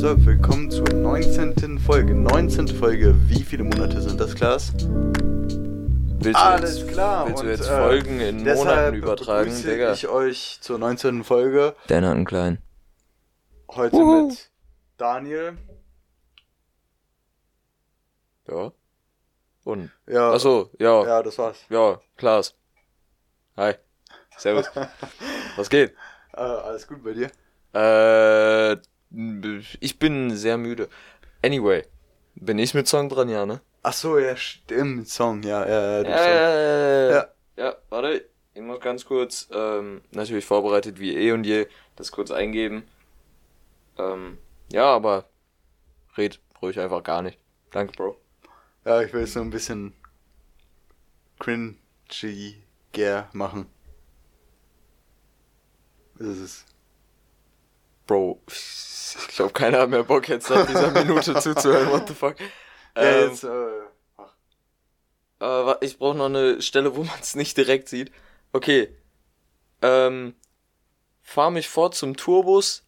was up? Willkommen zur 19. Folge. 19. Folge. Wie viele Monate sind das, Klaas? Willst Alles jetzt, klar. Willst du und, jetzt äh, Folgen in Monaten übertragen, begrüße Digga? ich euch zur 19. Folge. Hat einen kleinen. Heute Wuhu. mit Daniel. Ja. Und? Ja, Achso, ja. Ja, ja, das war's. Klaas. Hi. Servus. Was geht? Äh, alles gut bei dir? Äh, ich bin sehr müde. Anyway. Bin ich mit Song dran, ja, ne? Ach so, ja, stimmt. Song, ja, ja, du Song. Äh, Ja. ja, warte. Ich muss ganz kurz, ähm, natürlich vorbereitet wie eh und je, das kurz eingeben. Ähm, ja, aber red ruhig einfach gar nicht. Danke, Bro. Ja, ich will es so ein bisschen cringy machen. Das ist Bro, ich glaube, keiner hat mehr Bock jetzt nach dieser Minute zuzuhören. What the fuck? Ja, Ähm, jetzt, äh, äh, ich brauche noch eine Stelle, wo man es nicht direkt sieht. Okay. Ähm, fahr mich fort zum Tourbus.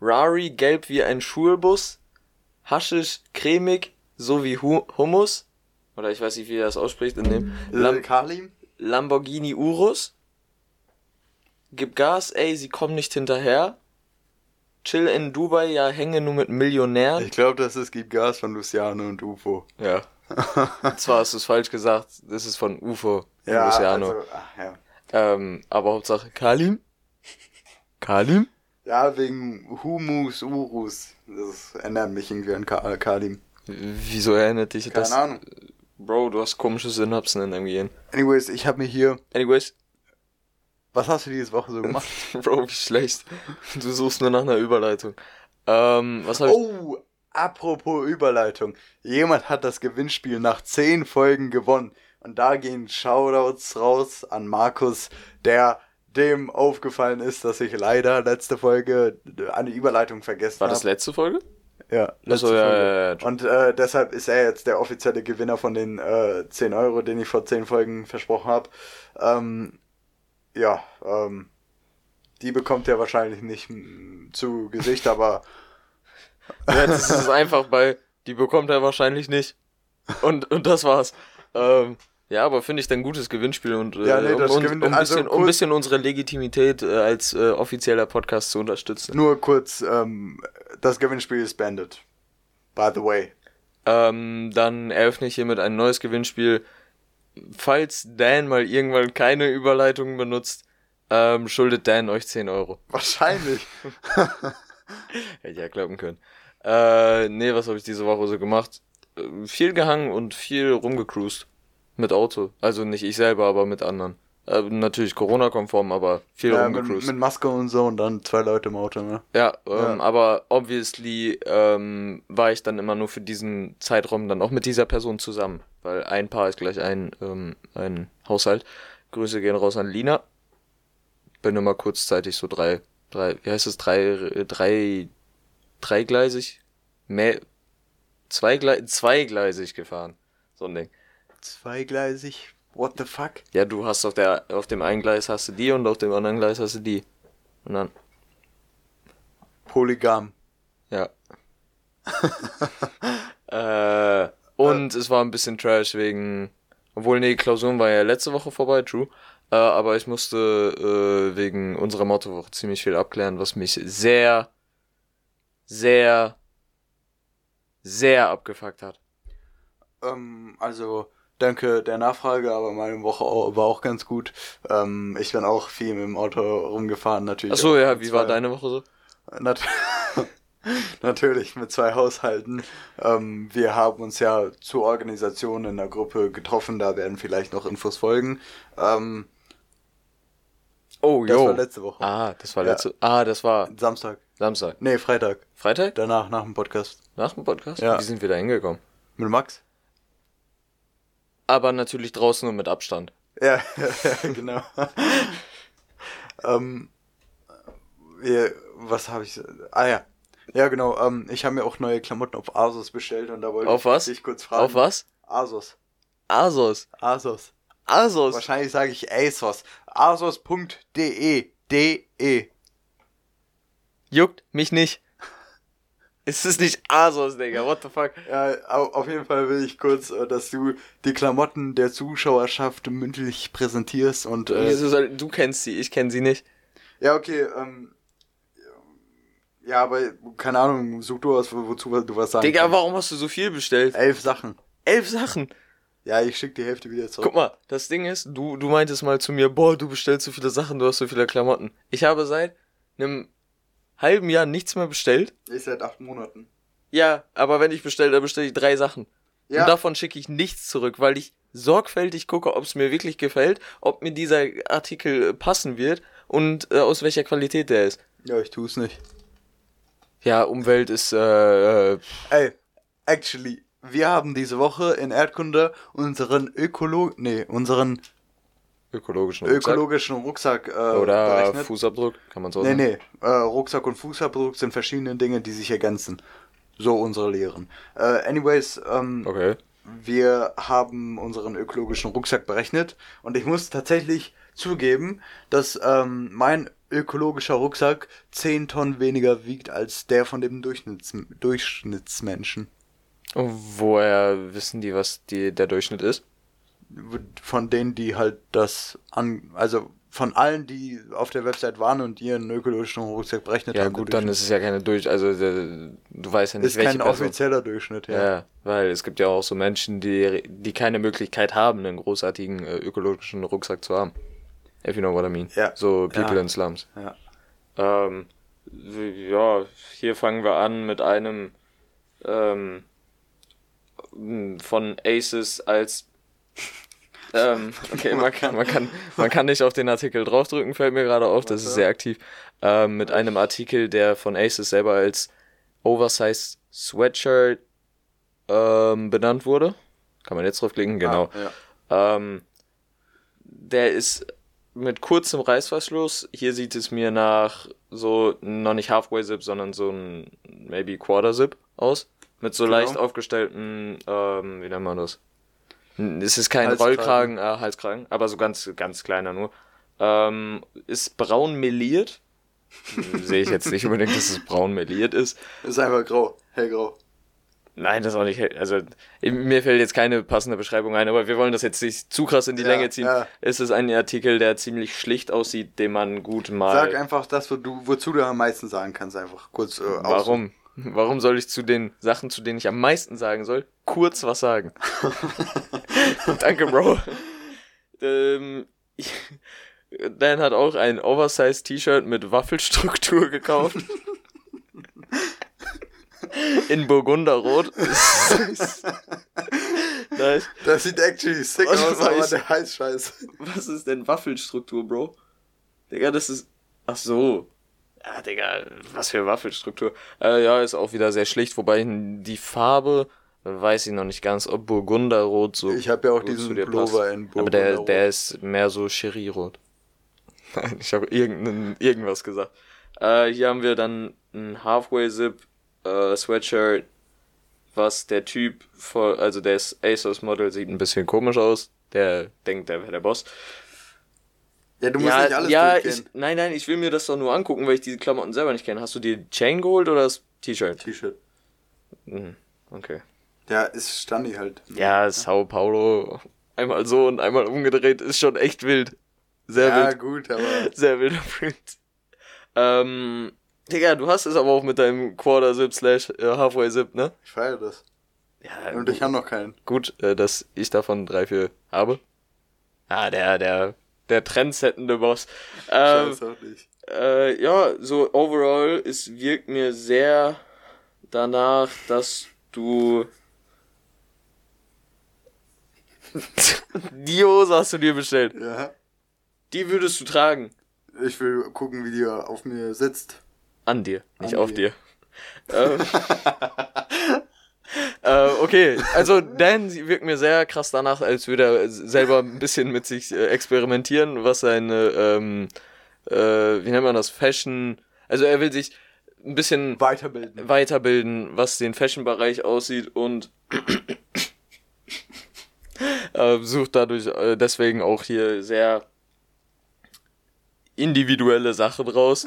Rari gelb wie ein Schulbus. Haschisch cremig, so wie Hu Hummus. Oder ich weiß nicht, wie er das ausspricht in dem. äh, Lam Kalim? Lamborghini Urus. Gib Gas, ey, sie kommen nicht hinterher. Chill in Dubai, ja, hänge nur mit Millionären. Ich glaube, das ist Gib Gas von Luciano und UFO. Ja. Zwar hast du es falsch gesagt, das ist von UFO, von Ja, Luciano. also, ach, ja. Ähm, aber Hauptsache Kalim? Kalim? Ja, wegen Humus Urus. Das erinnert mich irgendwie an Ka Kalim. W- Wieso erinnert dich Keine das? Ahnung. Bro, du hast komische Synapsen in deinem Gehirn. Anyways, ich habe mir hier. Anyways, Was hast du diese Woche so gemacht? Bro, wie schlecht. Du suchst nur nach einer Überleitung. Ähm, was hab ich... oh, apropos Überleitung. Jemand hat das Gewinnspiel nach 10 Folgen gewonnen. Und da gehen Shoutouts raus an Markus, der dem aufgefallen ist, dass ich leider letzte Folge eine Überleitung vergessen War habe. das letzte Folge? Ja, letzte ja, Folge. ja, ja. Und äh, deshalb ist er jetzt der offizielle Gewinner von den äh, 10 Euro, den ich vor 10 Folgen versprochen habe. Ähm, ja, ähm, die bekommt er wahrscheinlich nicht zu Gesicht, aber Ja, das ist einfach bei, die bekommt er wahrscheinlich nicht. Und, und das war's. Ähm, ja, aber finde ich dann gutes Gewinnspiel und äh, Ja, nee, das um, um, um, ein also bisschen, um ein bisschen unsere Legitimität äh, als äh, offizieller Podcast zu unterstützen. nur kurz, ähm, das Gewinnspiel ist beendet. By the way. Ähm, dann eröffne ich hiermit ein neues Gewinnspiel. Falls Dan mal irgendwann keine Überleitung benutzt, ähm, schuldet Dan euch 10 Euro. Wahrscheinlich. Hätte ja glauben können. Äh, nee, was habe ich diese Woche so gemacht? Äh, viel gehangen und viel rumgecruised. Mit Auto. Also nicht ich selber, aber mit anderen. Äh, natürlich Corona-konform, aber viel ja, mit, rumgecruised. mit Maske und so und dann zwei Leute im Auto, ne? Ja, ähm, Ja. aber obviously ähm, war ich dann immer nur für diesen Zeitraum dann auch mit dieser Person zusammen. Weil ein Paar ist gleich ein, ähm, ein Haushalt. Grüße gehen raus an Lina. Bin immer kurzzeitig so drei, drei, wie heißt es, drei, drei, dreigleisig? Mehr, zweigle zweigleisig gefahren. So ein Ding. Zweigleisig. What the fuck? Ja, du hast auf der, auf dem einen Gleis hast du die und auf dem anderen Gleis hast du die. Und dann, Polygam. Ja. äh, und es war ein bisschen trash wegen. Obwohl, nee, Klausuren war ja letzte Woche vorbei, true. Äh, aber ich musste äh, wegen unserer Mottowoche ziemlich viel abklären, was mich sehr, sehr, sehr abgefuckt hat. Ähm, also, danke der Nachfrage, aber meine Woche au- war auch ganz gut. Ähm, ich bin auch viel mit dem Auto rumgefahren, natürlich. Achso, auch ja, wie war zwei- deine Woche so? Nat natürlich mit zwei Haushalten. Ähm, wir haben uns ja zur Organisation in der Gruppe getroffen, da werden vielleicht noch Infos folgen. Ähm, Oh, das jo. war letzte Woche. Ah, das war Ja. letzte. Ah, das war Samstag. Samstag. Nee, Freitag. Freitag? Danach, nach dem Podcast. Nach dem Podcast? Ja. Wie sind wir da hingekommen? Mit Max? Aber natürlich draußen und mit Abstand. Ja, genau. ähm, ja, was habe ich? Ah ja. Ja, genau. Ähm, ich habe mir auch neue Klamotten auf Asos bestellt und da wollte Auf ich was? dich kurz fragen. Auf was? Asos. Asos. Asos. Asos. Wahrscheinlich sage ich ASOS. Asos.de. De. Juckt mich nicht. Es ist nicht ASOS, Digga. What the fuck? Ja, auf jeden Fall will ich kurz, äh, dass du die Klamotten der Zuschauerschaft mündlich präsentierst und. Äh, du kennst sie, ich kenne sie nicht. Ja, okay, ähm. Ja, aber keine Ahnung, such du aus, wozu du was sagen Digga, kannst. warum hast du so viel bestellt? Elf Sachen. Elf Sachen? Ja, ich schick die Hälfte wieder zurück. Guck mal, das Ding ist, du, du meintest mal zu mir, boah, du bestellst so viele Sachen, du hast so viele Klamotten. Ich habe seit einem halben Jahr nichts mehr bestellt. Ich seit acht Monaten. Ja, aber wenn ich bestelle, dann bestelle ich drei Sachen. Ja. Und davon schicke ich nichts zurück, weil ich sorgfältig gucke, ob es mir wirklich gefällt, ob mir dieser Artikel passen wird und äh, aus welcher Qualität der ist. Ja, ich tue es nicht. Ja, Umwelt ist. Äh, äh, Ey, actually, wir haben diese Woche in Erdkunde unseren Ökolo nee, unseren ökologischen Rucksack, ökologischen Rucksack äh, oder berechnet. Fußabdruck, kann man so nee, sagen. Nee, nee, äh, Rucksack und Fußabdruck sind verschiedene Dinge, die sich ergänzen. So unsere Lehren. Äh, anyways, ähm, okay. wir haben unseren ökologischen Rucksack berechnet und ich muss tatsächlich zugeben, dass ähm, mein ökologischer Rucksack 10 Tonnen weniger wiegt als der von dem Durchschnitts Durchschnittsmenschen. Woher wissen die, was die, der Durchschnitt ist? Von denen, die halt das an, also von allen, die auf der Website waren und ihren ökologischen Rucksack berechnet ja, haben. Ja gut, dann ist es ja keine Durch, also der, du weißt ja nicht, ist welche kein Person. offizieller Durchschnitt, ja. Ja, weil es gibt ja auch so Menschen, die, die keine Möglichkeit haben, einen großartigen äh, ökologischen Rucksack zu haben. If you know what I mean. Ja. So People ja. in Slums. Ja. Ähm, ja, hier fangen wir an mit einem ähm, von Aces als ähm, okay, man kann, man, kann, man kann nicht auf den Artikel draufdrücken, fällt mir gerade auf, das ist sehr aktiv. Ähm, mit einem Artikel, der von Aces selber als Oversized Sweatshirt ähm, benannt wurde. Kann man jetzt draufklicken? Genau. Ah, ja. ähm, der ist mit kurzem Reißverschluss. Hier sieht es mir nach so noch nicht Halfway Zip, sondern so ein maybe Quarter Zip aus. Mit so genau. leicht aufgestellten, ähm, wie nennt man das? Es ist kein Halskragen. Rollkragen, äh, Halskragen, aber so ganz, ganz kleiner nur. Ähm, ist braun meliert. Sehe ich jetzt nicht unbedingt, dass es braun meliert ist. Ist einfach grau, hellgrau. Nein, das ist auch nicht. Also, mir fällt jetzt keine passende Beschreibung ein, aber wir wollen das jetzt nicht zu krass in die ja, Länge ziehen. Ja. Es ist ein Artikel, der ziemlich schlicht aussieht, den man gut mal. Sag einfach das, wo du, wozu du am meisten sagen kannst, einfach kurz äh, Warum? Warum soll ich zu den Sachen, zu denen ich am meisten sagen soll, kurz was sagen? Danke, Bro. ähm, ich, Dan hat auch ein Oversized T-Shirt mit Waffelstruktur gekauft. In Burgunderrot. nice. Das sieht actually sick was aus, aber der heißt scheiße. Was ist denn Waffelstruktur, Bro? Digga, das ist. Ach so. Ja, Digga, was für Waffelstruktur. Äh, ja, ist auch wieder sehr schlicht, wobei die Farbe weiß ich noch nicht ganz, ob Burgunderrot so. Ich habe ja auch diesen Pullover in Burgunderrot. Aber der, der ist mehr so Cherry-rot. Nein, ich habe irgendwas gesagt. Äh, hier haben wir dann ein Halfway-Zip äh, Sweatshirt, was der Typ, vor, also der ASOS-Model sieht ein bisschen komisch aus. Der denkt, der wäre der Boss. Ja, du musst ja, nicht alles ja, ich, nein, nein, ich will mir das doch nur angucken, weil ich diese Klamotten selber nicht kenne. Hast du dir Chain geholt oder das T-Shirt? T-Shirt. Mhm, okay. Ja, ist Standi halt. Ja, Sao Paulo einmal so und einmal umgedreht ist schon echt wild. Sehr ja, wild. Ja, gut, aber. Sehr wilder Print. Ähm, Digga, du hast es aber auch mit deinem Quarter-Zip slash äh, Halfway-Zip, ne? Ich feiere das. Ja, und ich habe noch keinen. Gut, äh, dass ich davon drei, vier habe. Ah, der, der, der trendsettende Boss. Ähm, Scheiß auch nicht. Äh, ja, so overall, es wirkt mir sehr danach, dass du die Hose hast du dir bestellt. Ja. Die würdest du tragen. Ich will gucken, wie die auf mir sitzt. An dir, nicht An auf dir. dir. äh, okay, also Dan wirkt mir sehr krass danach, als würde er selber ein bisschen mit sich äh, experimentieren, was seine, ähm, äh, wie nennt man das, Fashion, also er will sich ein bisschen weiterbilden, weiterbilden was den Fashion-Bereich aussieht und äh, sucht dadurch äh, deswegen auch hier sehr individuelle Sachen raus.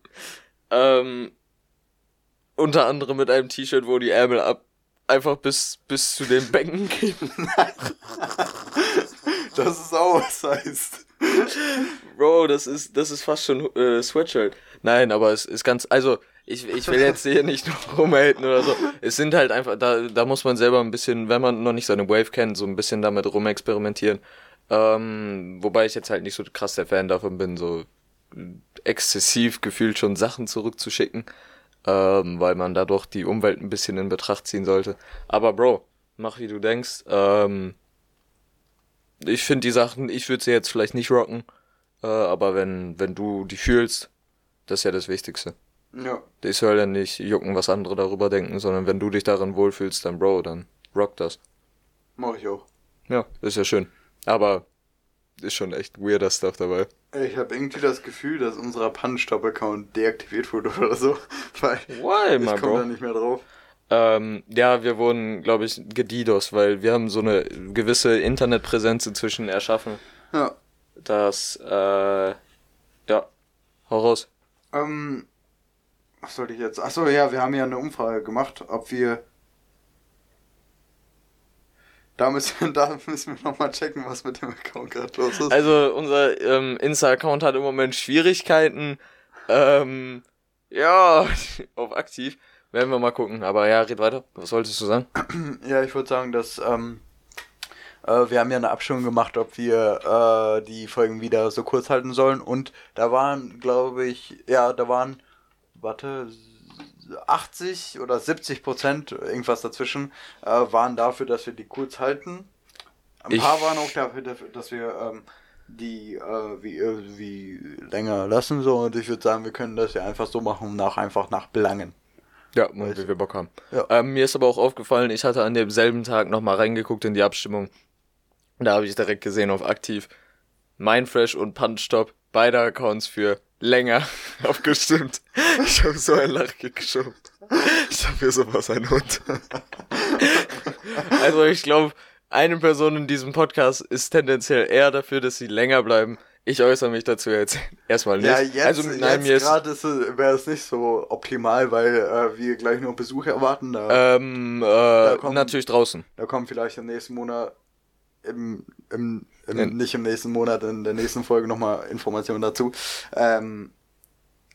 ähm, Unter anderem mit einem T-Shirt, wo die Ärmel ab einfach bis, bis zu den Becken gehen. das ist auch was heißt. Bro, das ist, das ist fast schon äh, Sweatshirt. Nein, aber es ist ganz, also ich, ich will jetzt hier nicht nur rumhaten oder so. Es sind halt einfach, da, da muss man selber ein bisschen, wenn man noch nicht seine Wave kennt, so ein bisschen damit rumexperimentieren. Ähm, wobei ich jetzt halt nicht so krass der Fan davon bin, so exzessiv gefühlt schon Sachen zurückzuschicken, ähm, weil man dadurch die Umwelt ein bisschen in Betracht ziehen sollte. Aber Bro, mach wie du denkst. Ähm, ich finde die Sachen, ich würde sie jetzt vielleicht nicht rocken, äh, aber wenn, wenn du die fühlst, das ist ja das Wichtigste. Ja. Ich soll ja nicht jucken, was andere darüber denken, sondern wenn du dich darin wohlfühlst, dann Bro, dann rock das. Mach ich auch. Ja, ist ja schön. Aber ist schon echt weirder Stuff dabei. Ich habe irgendwie das Gefühl, dass unser Punch-Stop-Account deaktiviert wurde oder so. Weil Why, ich komme da nicht mehr drauf. Ähm, ja, wir wurden, glaube ich, gedidos, weil wir haben so eine gewisse Internetpräsenz inzwischen erschaffen, Ja. dass, äh, ja, hau raus. Ähm, was sollte ich jetzt? Achso, ja, wir haben ja eine Umfrage gemacht, ob wir. Da müssen, da müssen wir nochmal checken, was mit dem Account gerade los ist. Also, unser ähm, Insta-Account hat im Moment Schwierigkeiten, ähm, ja, auf aktiv. Werden wir mal gucken, aber ja, red weiter. Was wolltest du sagen? Ja, ich würde sagen, dass ähm, äh, wir haben ja eine Abstimmung gemacht, ob wir äh, die Folgen wieder so kurz halten sollen. Und da waren, glaube ich, ja, da waren, warte, 80 oder 70 Prozent, irgendwas dazwischen, äh, waren dafür, dass wir die kurz halten. Ein Ich- paar waren auch dafür, dass wir ähm, die äh, wie, äh, wie länger lassen so und ich würde sagen, wir können das ja einfach so machen, nach einfach nach Belangen. Ja, wie wir Bock haben. Ja. Ähm, mir ist aber auch aufgefallen, ich hatte an demselben Tag nochmal reingeguckt in die Abstimmung. Da habe ich direkt gesehen auf aktiv Mindfresh und Punchstop, beide Accounts für länger abgestimmt. Ich habe so ein Lachen geschoben. Ich habe hier sowas ein Hund. Also ich glaube, eine Person in diesem Podcast ist tendenziell eher dafür, dass sie länger bleiben. Ich äußere mich dazu jetzt erstmal nicht. Ja, jetzt, also nein, jetzt gerade wäre es nicht so optimal, weil äh, wir gleich noch Besuch erwarten. Da, ähm, äh, kommen- natürlich draußen. da kommt vielleicht im nächsten Monat, im, im, im, Ja. nicht im nächsten Monat, in der nächsten Folge nochmal Informationen dazu. Ähm,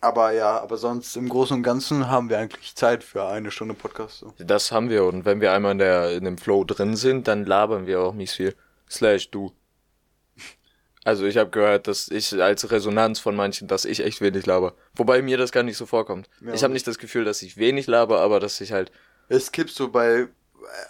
aber ja, aber sonst im Großen und Ganzen haben wir eigentlich Zeit für eine Stunde Podcast. So. Das haben wir und wenn wir einmal in der in dem Flow drin sind, dann labern wir auch nicht viel. Slash du. Also ich habe gehört, dass ich als Resonanz von manchen, dass ich echt wenig laber. Wobei mir das gar nicht so vorkommt. Ja. Ich habe nicht das Gefühl, dass ich wenig laber, aber dass ich halt Es gibt so bei,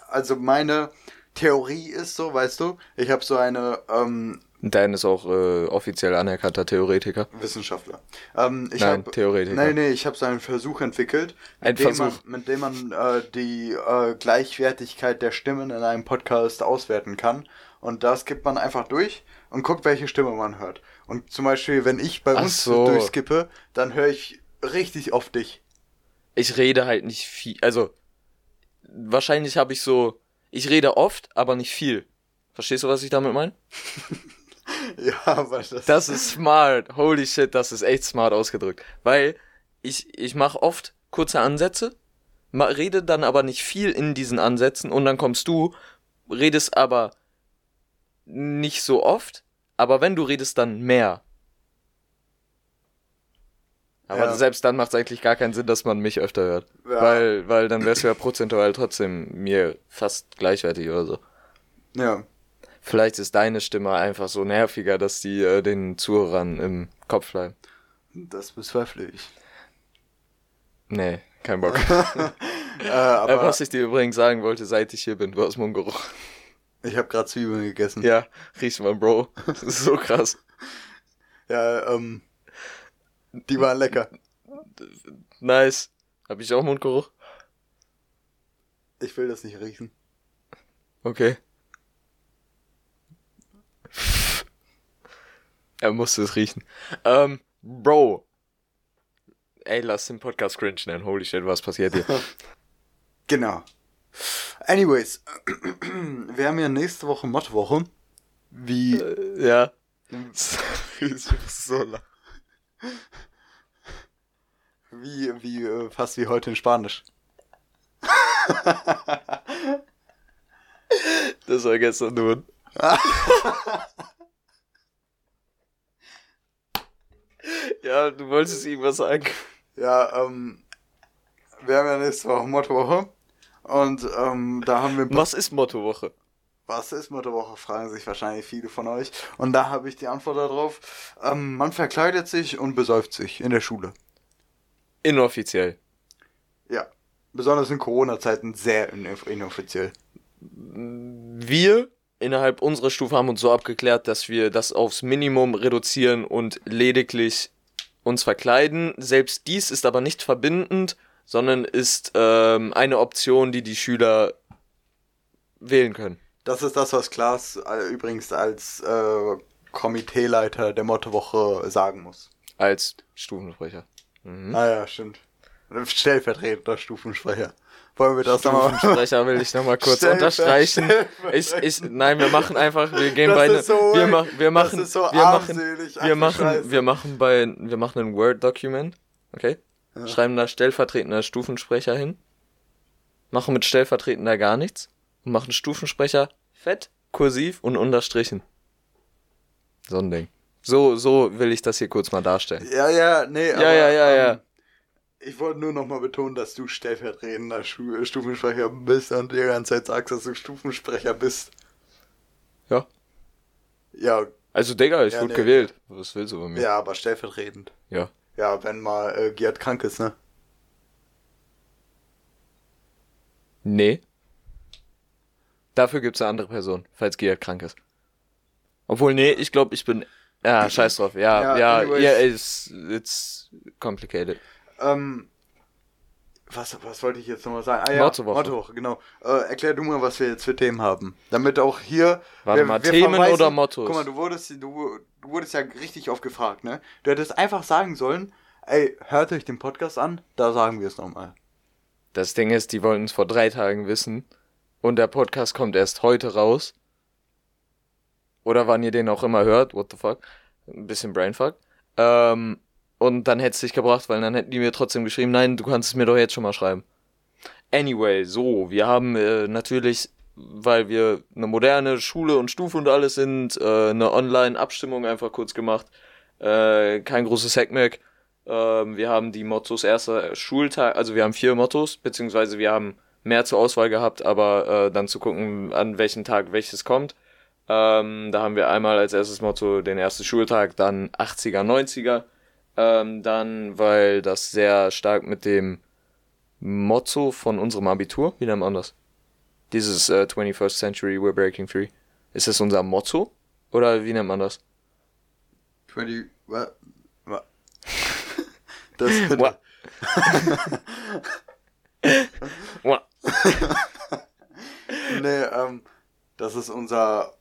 also meine Theorie ist so, weißt du, ich habe so eine ähm, Dan ist auch äh, offiziell anerkannter Theoretiker. Wissenschaftler. Ähm, ich Nein, hab, Theoretiker. Nein, nee, ich habe so einen Versuch entwickelt, Ein mit dem Versuch. man, mit dem man äh, die äh, Gleichwertigkeit der Stimmen in einem Podcast auswerten kann. Und das gibt man einfach durch und guckt, welche Stimme man hört. Und zum Beispiel, wenn ich bei Ach uns so. durchskippe, dann höre ich richtig oft dich. Ich rede halt nicht viel, also wahrscheinlich habe ich so ich rede oft, aber nicht viel. Verstehst du, was ich damit meine? Ja, aber das, Das ist smart. Holy shit, das ist echt smart ausgedrückt. Weil ich, ich mache oft kurze Ansätze, rede dann aber nicht viel in diesen Ansätzen und dann kommst du, redest aber nicht so oft, aber wenn du redest, dann mehr. Aber Ja. selbst dann macht es eigentlich gar keinen Sinn, dass man mich öfter hört. Ja. Weil, weil dann wärst du ja prozentual trotzdem mir fast gleichwertig oder so. ja. Vielleicht ist deine Stimme einfach so nerviger, dass die äh, den Zuhörern im Kopf bleiben. Das bezweifle ich. Nee, kein Bock. Äh, äh, aber was ich dir übrigens sagen wollte, seit ich hier bin, du hast Mundgeruch. ich habe gerade Zwiebeln gegessen. Ja, riechst mal, Bro. Das ist so krass. ja ähm, die waren lecker. Nice. Hab ich auch Mundgeruch? Ich will das nicht riechen. Okay. Er musste es riechen. Ähm, Bro. Ey, lass den Podcast cringe nennen. Holy shit, was passiert hier? Genau. Anyways, wir haben ja nächste Woche Mottwoche. Wie. ja. ich muss so lachen. Wie, wie, äh, fast wie heute in Spanisch. Das war gestern nur. ja, du wolltest irgendwas sagen. Ja, ähm, wir haben ja nächste Woche Mottowoche. Und ähm, da haben wir. Was ist Mottowoche? Was ist Mottowoche, fragen sich wahrscheinlich viele von euch. Und da habe ich die Antwort darauf. Ähm, man verkleidet sich und besäuft sich in der Schule. Inoffiziell. Ja. Besonders in Corona-Zeiten sehr inoffiziell. Wir innerhalb unserer Stufe haben uns so abgeklärt, dass wir das aufs Minimum reduzieren und lediglich uns verkleiden. Selbst dies ist aber nicht verbindend, sondern ist ähm, eine Option, die die Schüler wählen können. Das ist das, was Klaas äh, übrigens als äh, Komiteeleiter der Mottowoche sagen muss. Als Stufensprecher. Mhm. Ah ja, stimmt. Stellvertretender Stufensprecher. Wollen wir das nochmal? Stufensprecher will ich nochmal kurz unterstreichen. Ich, ich, nein, wir machen einfach, wir gehen Das bei, ist so- wir, ma wir machen, so wir machen, wir machen, Scheiße. wir machen bei, wir machen ein Word-Dokument, okay? Ja. Schreiben da stellvertretender Stufensprecher hin, machen mit stellvertretender gar nichts und machen Stufensprecher fett, kursiv und unterstrichen. So ein Ding. So, so will ich das hier kurz mal darstellen. Ja, ja, nee, Ja, ja, ja, ja. ähm, Ich wollte nur nochmal betonen, dass du stellvertretender Schu Stufensprecher bist und die ganze Zeit sagst, dass du Stufensprecher bist. Ja. Ja, Also, Digga, ich Ja, wurde nee. gewählt. Was willst du von mir? ja, aber stellvertretend. Ja. Ja, wenn mal äh, Gerd krank ist, ne? Nee. Dafür gibt's eine andere Person, falls Gia krank ist. Obwohl, nee, ich glaube, ich bin. Ja, scheiß drauf. Ja, Ja, ja, ja, it's, it's complicated. Ähm, was, was wollte ich jetzt nochmal sagen? Ah ja, Mottowoche. Mottowoche, genau. Äh, erklär du mal, was wir jetzt für Themen haben. Damit auch hier... Warte mal, Themen oder Mottos? Guck mal, du wurdest, du, du wurdest ja richtig oft gefragt, ne? Du hättest einfach sagen sollen, ey, hört euch den Podcast an, da sagen wir es nochmal. Das Ding ist, die wollten es vor drei Tagen wissen. Und der Podcast kommt erst heute raus. Oder wann ihr den auch immer hört. What the fuck? Ein bisschen Brainfuck. Ähm, und dann hätte es dich gebracht, weil dann hätten die mir trotzdem geschrieben, nein, du kannst es mir doch jetzt schon mal schreiben. Anyway, so, wir haben äh, natürlich, weil wir eine moderne Schule und Stufe und alles sind, äh, eine Online-Abstimmung einfach kurz gemacht. Äh, kein großes Hackmack. Ähm, wir haben die Mottos erster Schultag, also wir haben vier Mottos, beziehungsweise wir haben mehr zur Auswahl gehabt, aber äh, dann zu gucken, an welchen Tag welches kommt. Ähm, da haben wir einmal als erstes Motto den ersten Schultag, dann 80er, 90er. Ähm, dann, weil das sehr stark mit dem Motto von unserem Abitur, wie nennt man das? Dieses äh, 21st Century, we're breaking free. Ist das unser Motto? Oder wie nennt man das? 20, wa, wa. Das Wa- Wa- nee, ähm, das ist unser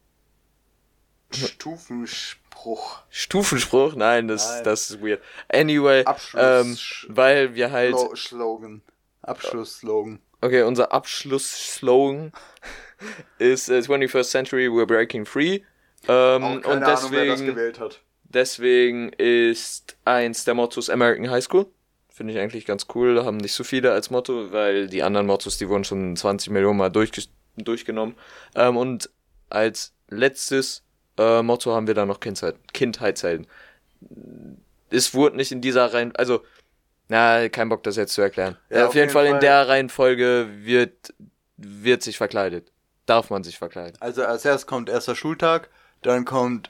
Stufenspruch. Stufenspruch? Nein, das, Nein. das ist weird. Anyway, Abschluss- ähm, weil wir halt, Slo Slogan. Abschlussslogan. okay, unser Abschlussslogan ist äh, 21st Century, we're breaking free. Ähm, und keine Ahnung, wer das deswegen, gewählt hat. deswegen ist eins der Mottos American High School. Finde ich eigentlich ganz cool. Haben nicht so viele als Motto, weil die anderen Mottos, die wurden schon 20 Millionen Mal durchge durchgenommen. Ähm, und als letztes äh, Motto haben wir dann noch Kindheit, Kindheitshelden. Es wurde nicht in dieser Reihen, also, na, kein Bock, das jetzt zu erklären. Ja, Äh, auf, auf jeden jeden Fall in Fall. der Reihenfolge wird, wird sich verkleidet. Darf man sich verkleiden. Also als erstes kommt erster Schultag, dann kommt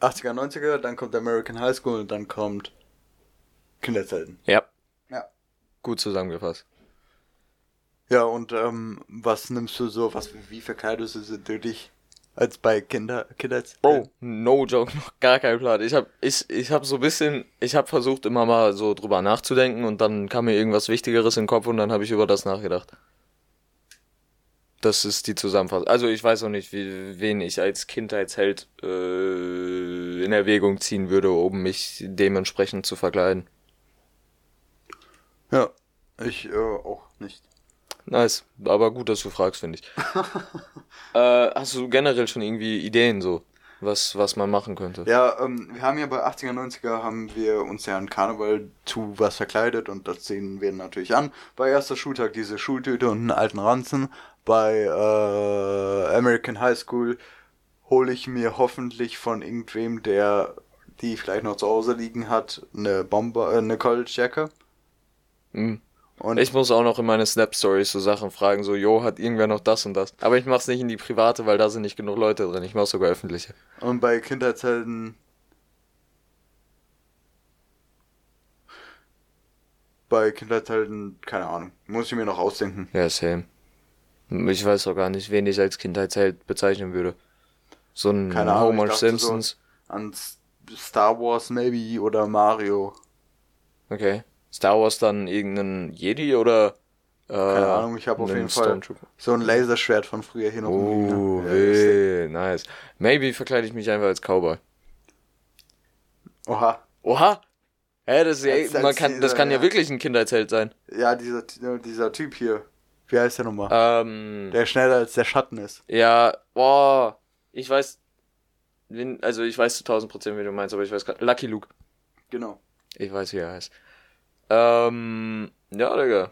80er, 90er, dann kommt American High School und dann kommt Kinderzelten. Ja. Ja. Gut zusammengefasst. Ja, und ähm, was nimmst du so, was, wie verkleidest du dich als bei Kinder, Kinderzelten? Bro, no joke, noch gar kein Plan. Ich hab, ich, ich hab so ein bisschen, ich hab versucht immer mal so drüber nachzudenken und dann kam mir irgendwas Wichtigeres in den Kopf und dann habe ich über das nachgedacht. Das ist die Zusammenfassung. Also ich weiß noch nicht, wie, wen ich als Kindheitsheld äh, in Erwägung ziehen würde, um mich dementsprechend zu verkleiden. Ja, ich äh, auch nicht. Nice, aber gut, dass du fragst, finde ich. äh, hast du generell schon irgendwie Ideen so, was, was man machen könnte. Ja, ähm, wir haben ja bei 80er, 90er haben wir uns ja an Karneval zu was verkleidet und das sehen wir natürlich an. Bei erster Schultag diese Schultüte und einen alten Ranzen. Bei äh, American High School hole ich mir hoffentlich von irgendwem, der die vielleicht noch zu Hause liegen hat, eine Bomber, äh, eine Collegejacke. Mhm. Und ich muss auch noch in meine Snap-Stories so Sachen fragen, so, jo, hat irgendwer noch das und das. Aber ich mach's nicht in die private, weil da sind nicht genug Leute drin. Ich mach's sogar öffentliche. Und bei Kindheitshelden. Bei Kindheitshelden, keine Ahnung. Muss ich mir noch ausdenken. Ja, same. Ich weiß auch gar nicht, wen ich als Kindheitsheld bezeichnen würde. So ein keine Ahnung, Homer Simpsons. So an Star Wars maybe oder Mario. Okay. Star Wars dann irgendeinen Jedi oder äh, keine Ahnung, ich habe auf jeden Fall so ein Laserschwert von früher hier noch. Oh, weh, nice. Maybe verkleide ich mich einfach als Cowboy. Oha. Oha? Hä, das, als, man als kann, dieser, das kann ja, ja, wirklich ein Kinderzelt sein. Ja, dieser, dieser Typ hier. Wie heißt der nochmal? Ähm, der schneller als der Schatten ist. Ja, boah. Ich weiß. Also ich weiß zu 1000 Prozent, wie du meinst, aber ich weiß gerade. Lucky Luke. Genau. Ich weiß, wie er heißt. Ähm, ja, Digga.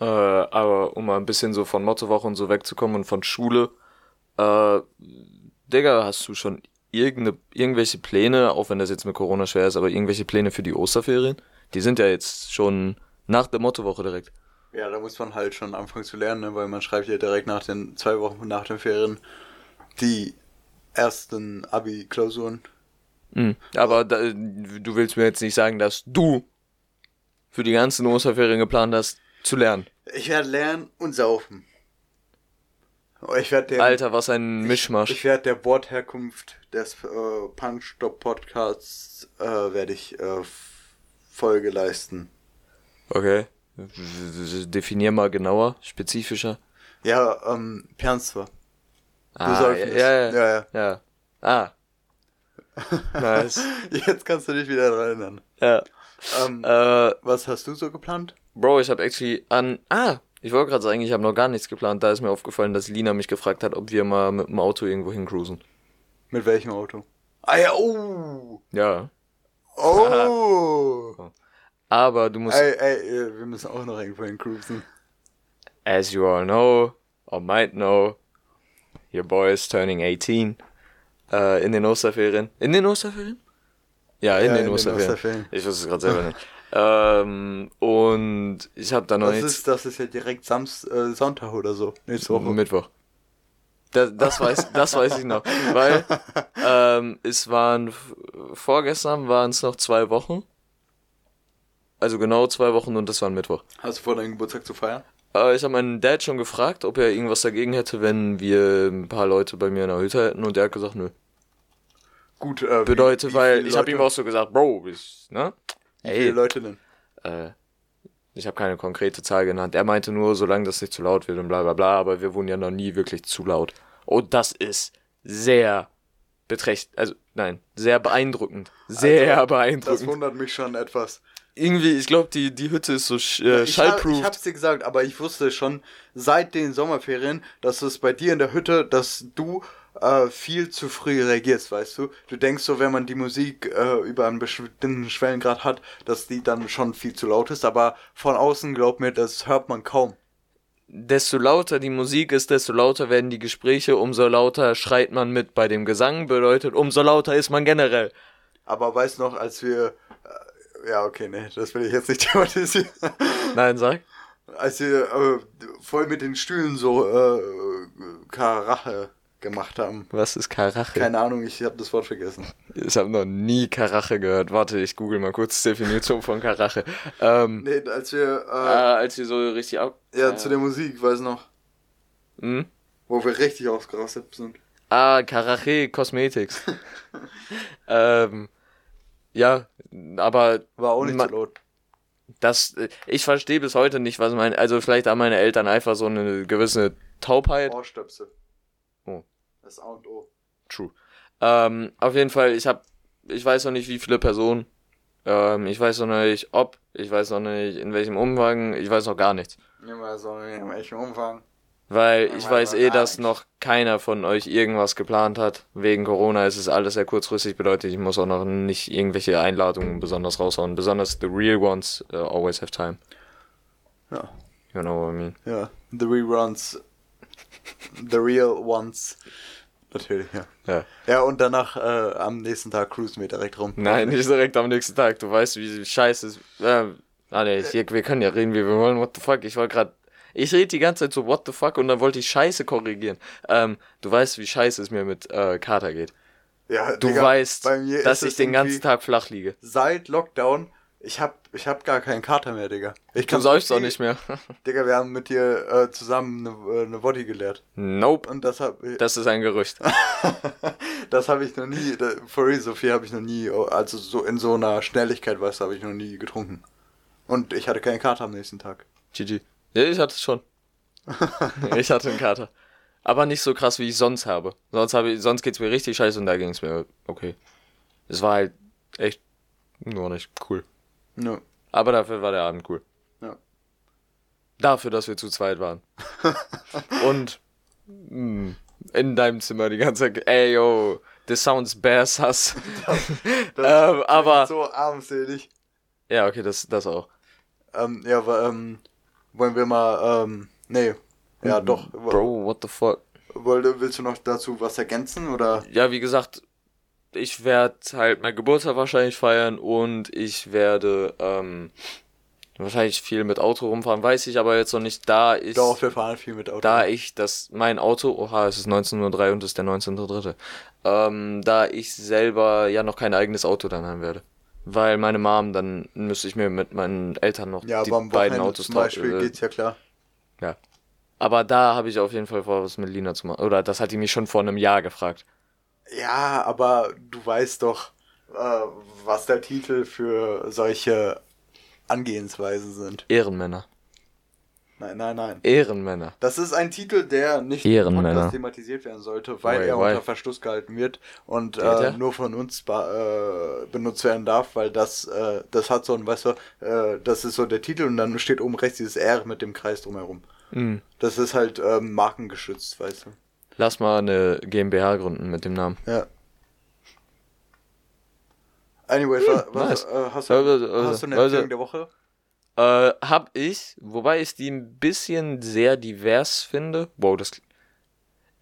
Äh, aber um mal ein bisschen so von Mottowoche und so wegzukommen und von Schule. Äh, Digga, hast du schon irgende, irgendwelche Pläne, auch wenn das jetzt mit Corona schwer ist, aber irgendwelche Pläne für die Osterferien? Die sind ja jetzt schon nach der Mottowoche direkt. Ja, da muss man halt schon anfangen zu lernen, ne? weil man schreibt ja direkt nach den zwei Wochen nach den Ferien die ersten Abi-Klausuren. Mhm. Aber da, du willst mir jetzt nicht sagen, dass du für die ganzen Osterferien geplant hast, zu lernen? Ich werde lernen und saufen. Ich werde Alter, was ein Mischmasch. Ich, ich werde der Wortherkunft des äh, Punch-Stop Podcasts äh, werde ich äh, Folge leisten. Okay. Definier mal genauer, spezifischer. Ja, ähm, Pernstwer. Ah, ja, ja, ja, ja, ja. Ah. nice. Jetzt kannst du dich wieder daran erinnern. Ja. Ähm, äh, was hast du so geplant? Bro, ich habe actually an. Ah, ich wollte gerade sagen, ich habe noch gar nichts geplant. Da ist mir aufgefallen, dass Lina mich gefragt hat, ob wir mal mit dem Auto irgendwo hincruisen. Mit welchem Auto? Ah ja, oh! Ja. Oh! Aber du musst. Ey, ey, wir müssen auch noch irgendwo hincruisen. As you all know, or might know, your boy is turning 18. Äh, in den Osterferien. In den Osterferien? Ja, in, ja, den, in Osterferien. den. Ich wusste es gerade selber nicht. Ähm, und ich habe da noch das nichts. Ist, das ist ja direkt Samst, äh, Sonntag oder so. Nächste Woche. Mittwoch. Das, das, weiß, das weiß ich noch. Weil ähm, es waren vorgestern waren es noch zwei Wochen. Also genau zwei Wochen und das war ein Mittwoch. Hast du vor, deinen Geburtstag zu feiern? Äh, ich habe meinen Dad schon gefragt, ob er irgendwas dagegen hätte, wenn wir ein paar Leute bei mir in der Hütte hätten und er hat gesagt, nö. Gut, äh, Bedeutet, wie, wie weil ich habe ihm auch so gesagt, Bro, ich, ne? Wie viele Leute denn? Äh, ich habe keine konkrete Zahl genannt. Er meinte nur, solange das nicht zu laut wird und bla bla bla, aber wir wurden ja noch nie wirklich zu laut. Und das ist sehr beträchtlich, also nein, sehr beeindruckend. Sehr also, beeindruckend. Das wundert mich schon etwas. Irgendwie, ich glaube, die, die Hütte ist so äh, ich schallproof. Hab, ich hab's dir gesagt, aber ich wusste schon seit den Sommerferien, dass es bei dir in der Hütte, dass du äh, viel zu früh reagierst, weißt du? Du denkst so, wenn man die Musik äh, über einen bestimmten Schwellengrad hat, dass die dann schon viel zu laut ist, aber von außen, glaub mir, das hört man kaum. Desto lauter die Musik ist, desto lauter werden die Gespräche, umso lauter schreit man mit bei dem Gesang, bedeutet, umso lauter ist man generell. Aber weißt noch, als wir. Äh, ja, okay, nee, das will ich jetzt nicht thematisieren. Nein, sag. Als wir äh, voll mit den Stühlen so äh, Karache gemacht haben. Was ist Karache? Keine Ahnung, ich habe das Wort vergessen. Ich habe noch nie Karache gehört. Warte, ich google mal kurz die Definition von Karache. Ähm, nee, als wir... Äh, äh, als wir so richtig ab... Ja, äh, zu der Musik, weiß noch. Hm? Wo wir richtig ausgerastet sind. Ah, Karache Cosmetics. ähm, ja, aber... War auch nicht so laut. Das, ich verstehe bis heute nicht, was meine, also vielleicht haben meine Eltern einfach so eine gewisse Taubheit. Ohrstöpsel. Das A und O. True. Ähm, auf jeden Fall, ich habe, ich weiß noch nicht, wie viele Personen. Ähm, ich weiß noch nicht, ob. Ich weiß noch nicht, in welchem Umfang. Ich weiß noch gar nichts. Ich weiß noch nicht, in welchem Umfang. Weil ich weiß weiß eh, dass noch keiner von euch irgendwas geplant hat. Wegen Corona ist es alles sehr kurzfristig, bedeutet, ich muss auch noch nicht irgendwelche Einladungen besonders raushauen. Besonders the real ones uh, always have time. Ja. You know what I mean. Ja, the reruns. The real ones. Natürlich, ja. Ja. Ja, und danach äh, am nächsten Tag cruisen wir direkt rum. Nein, nicht direkt am nächsten Tag. Du weißt, wie scheiße es äh, Ah, nee, hier, wir können ja reden, wie wir wollen. What the fuck? Ich wollte gerade. Ich rede die ganze Zeit so, what the fuck? Und dann wollte ich Scheiße korrigieren. Ähm, du weißt, wie scheiße es mir mit äh, Kater geht. Ja, Du Digga, weißt, dass ich den ganzen Tag flach liege. Seit Lockdown, ich hab, ich hab gar keinen Kater mehr, Digga. Ich Du säufst auch nicht mehr. Digga, wir haben mit dir äh, zusammen eine, äh, eine Body geleert. nope. Und das hab, Das ist ein Gerücht. das habe ich noch nie, da- for real, so viel habe ich noch nie, also so in so einer Schnelligkeit, weißt du, habe ich noch nie getrunken. Und ich hatte keinen Kater am nächsten Tag. GG. Ja, ich hatte es schon. ich hatte einen Kater. Aber nicht so krass, wie ich sonst habe. Sonst, habe ich, sonst geht's mir richtig scheiße und da ging es mir okay. Es war halt echt nur nicht cool. Ja. Aber dafür war der Abend cool. Ja. Dafür, dass wir zu zweit waren. und mh, in deinem Zimmer die ganze Zeit, ey yo, this sounds bear sus. Das Ähm, aber- So armselig. ja, okay, das, das auch. Ähm, ja, aber, ähm, wollen wir mal, ähm, nee. Ja, doch. Bro, what the fuck? Wollte, willst du noch dazu was ergänzen, oder? ja, wie gesagt, ich werde halt mein Geburtstag wahrscheinlich feiern und ich werde ähm, wahrscheinlich viel mit Auto rumfahren, weiß ich aber jetzt noch nicht, da ich, Doch, wir fahren viel mit Auto. da ich das, mein Auto, oha, es ist 19.03 und es ist der 19.03., ähm, da ich selber ja noch kein eigenes Auto dann haben werde. Weil meine Mom, dann müsste ich mir mit meinen Eltern noch ja, die beiden Wochenende Autos zum Beispiel äh, geht's ja klar. Ja. Aber da habe ich auf jeden Fall vor, was mit Lina zu machen. Oder das hat die mich schon vor einem Jahr gefragt. Ja, aber du weißt doch, äh, was der Titel für solche Angehensweisen sind. Ehrenmänner. Nein, nein, nein. Ehrenmänner. Das ist ein Titel, der nicht Ehrenmänner. thematisiert werden sollte, weil Why, er why? unter Verschluss gehalten wird und äh, nur von uns äh, benutzt werden darf, weil das, äh, das hat so ein, weißt du, äh, das ist so der Titel und dann steht oben rechts dieses R mit dem Kreis drumherum. Mhm. Das ist halt ähm, markengeschützt, weißt du. Lass mal eine GmbH gründen mit dem Namen. Ja. Anyways, wa- was, nice. äh, hast, du, Also, also, hast du eine also- Empfehlung der Woche? Äh, hab ich, wobei ich die ein bisschen sehr divers finde. Wow, das.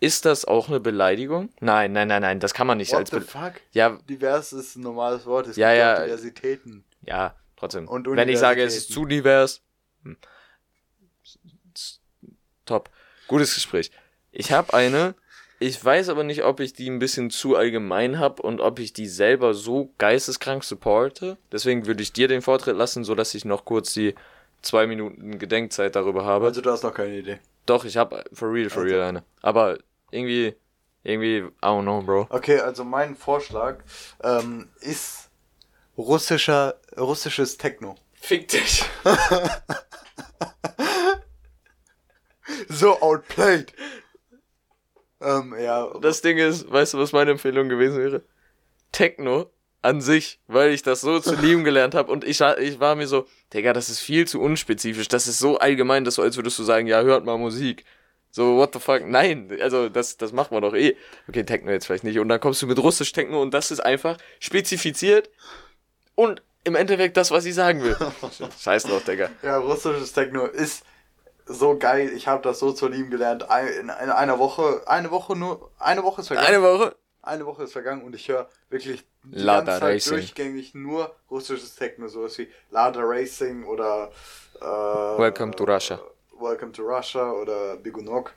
Ist das auch eine Beleidigung? Nein, nein, nein, nein, das kann man nicht What als the Be fuck? Ja, Divers ist ein normales Wort. Es Ja, gibt ja. Diversitäten. ja, trotzdem. Und Wenn ich sage, es ist zu divers. hm. Top. Gutes Gespräch. Ich habe eine, ich weiß aber nicht, ob ich die ein bisschen zu allgemein habe und ob ich die selber so geisteskrank supporte. Deswegen würde ich dir den Vortritt lassen, so dass ich noch kurz die zwei Minuten Gedenkzeit darüber habe. Also du hast noch keine Idee. Doch, ich habe for real, for Also. real eine. Aber irgendwie, irgendwie, I don't know, Bro. Okay, also mein Vorschlag ähm, ist russischer, russisches Techno. Fick dich. So outplayed. Ähm, ja. Das Ding ist, weißt du, was meine Empfehlung gewesen wäre? Techno an sich, weil ich das so zu lieben gelernt habe und ich, ich war mir so, Digga, das ist viel zu unspezifisch, das ist so allgemein, dass so als würdest du sagen, ja, hört mal Musik. So, what the fuck? Nein, also das, das macht man doch eh. Okay, Techno jetzt vielleicht nicht. Und dann kommst du mit russisch Techno und das ist einfach spezifiziert und im Endeffekt das, was ich sagen will. Scheiß drauf, Digga. Ja, russisches Techno ist so geil. Ich habe das so zu lieben gelernt. In, in einer Woche, eine Woche nur, eine Woche ist vergangen. Eine Woche. Eine Woche ist vergangen und ich höre wirklich die Lada ganze Zeit Racing. durchgängig nur russisches Techno, sowas wie Lada Racing oder äh, Welcome to Russia. Welcome to Russia oder Bigunok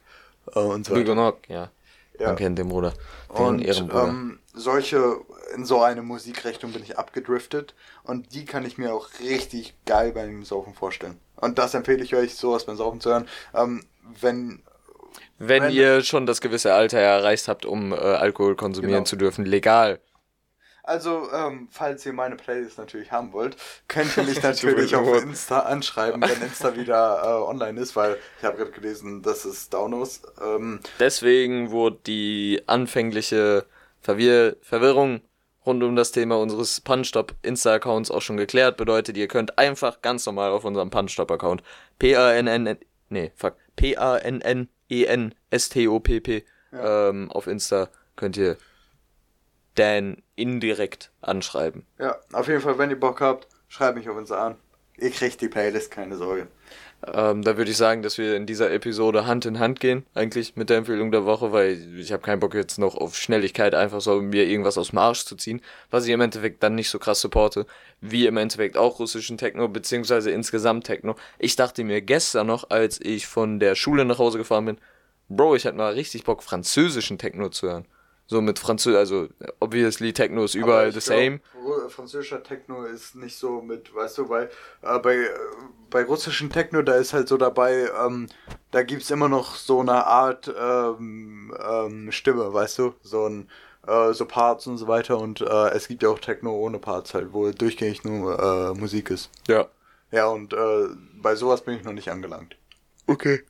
äh, und so weiter. Bigonok, ja. Ja. Man kennt den Bruder. Den Und Ehrenbruder. ähm, solche, in so eine Musikrichtung bin ich abgedriftet und die kann ich mir auch richtig geil beim Saufen vorstellen. Und das empfehle ich euch, sowas beim Saufen zu hören. Ähm, wenn, Wenn, wenn- ihr schon das gewisse Alter erreicht habt, um äh, Alkohol konsumieren Genau. zu dürfen, legal. also, ähm, falls ihr meine Playlist natürlich haben wollt, könnt ihr mich natürlich auf. Insta anschreiben, wenn Insta wieder äh, online ist, weil ich habe gerade gelesen, dass es down ist. Ähm, Deswegen wurde die anfängliche Verwirr Verwirrung rund um das Thema unseres Punchstop Insta-Accounts auch schon geklärt. Bedeutet, ihr könnt einfach ganz normal auf unserem Punchstop-Account P-A-N-N, nee, fuck, P-A-N-N E-N-S-T-O-P-P. Ähm, auf Insta könnt ihr Dan indirekt anschreiben. Ja, auf jeden Fall, wenn ihr Bock habt, schreibt mich auf uns an. Ihr kriegt die Playlist, keine Sorge. Ähm, da würde ich sagen, dass wir in dieser Episode Hand in Hand gehen, eigentlich mit der Empfehlung der Woche, weil ich habe keinen Bock jetzt noch auf Schnelligkeit einfach so mir irgendwas aus dem Arsch zu ziehen, was ich im Endeffekt dann nicht so krass supporte, wie im Endeffekt auch russischen Techno, beziehungsweise insgesamt Techno. Ich dachte mir gestern noch, als ich von der Schule nach Hause gefahren bin, Bro, ich hätte mal richtig Bock, französischen Techno zu hören. So mit Französisch, also obviously Techno ist überall the same. Glaub, französischer Techno ist nicht so mit, weißt du, weil äh, bei, äh, bei russischen Techno, da ist halt so dabei, ähm, da gibt's immer noch so eine Art ähm, ähm, Stimme, weißt du, so ein äh, so Parts und so weiter und äh, es gibt ja auch Techno ohne Parts halt, wo durchgängig nur äh, Musik ist. Ja. Ja, und äh, bei sowas bin ich noch nicht angelangt. Okay.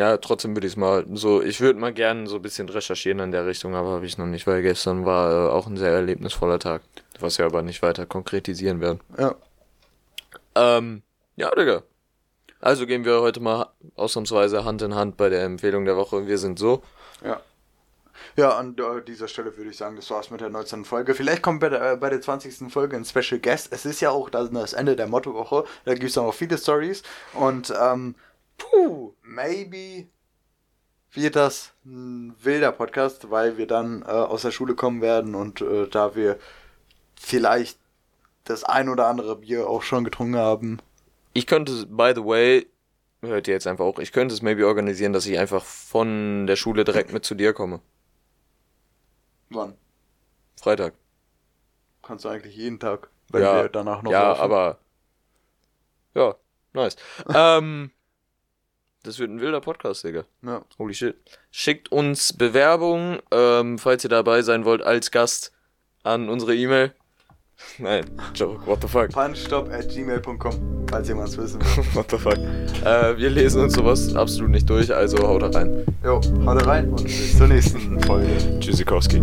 Ja, trotzdem würde ich es mal so, ich würde mal gerne so ein bisschen recherchieren in der Richtung, aber habe ich noch nicht, weil gestern war äh, auch ein sehr erlebnisvoller Tag, was wir aber nicht weiter konkretisieren werden. Ja. Ähm, ja, Digga. Also gehen wir heute mal ausnahmsweise Hand in Hand bei der Empfehlung der Woche. Wir sind so. Ja. Ja, an äh, dieser Stelle würde ich sagen, das war's mit der 19. Folge. Vielleicht kommt bei der, äh, bei der 20. Folge ein Special Guest. Es ist ja auch das, das Ende der Mottowoche. Da gibt's auch noch viele Stories. Und, ähm, puh, maybe wird das ein wilder Podcast, weil wir dann äh, aus der Schule kommen werden und äh, da wir vielleicht das ein oder andere Bier auch schon getrunken haben. Ich könnte, by the way, hört ihr jetzt einfach auch, ich könnte es maybe organisieren, dass ich einfach von der Schule direkt mit zu dir komme. Wann? Freitag. Kannst du eigentlich jeden Tag, wenn ja, wir danach noch Ja, laufen. aber. Ja, nice. ähm, das wird ein wilder Podcast, Digga. Ja. Holy shit. Schickt uns Bewerbungen, ähm, falls ihr dabei sein wollt, als Gast an unsere E-Mail. Nein, Joke, what the fuck. Punchstop at gmail.com, falls jemand es wissen will. What the fuck. Äh, wir lesen uns sowas absolut nicht durch, also haut rein. Jo, haut rein und bis zur nächsten Folge. Tschüssikowski.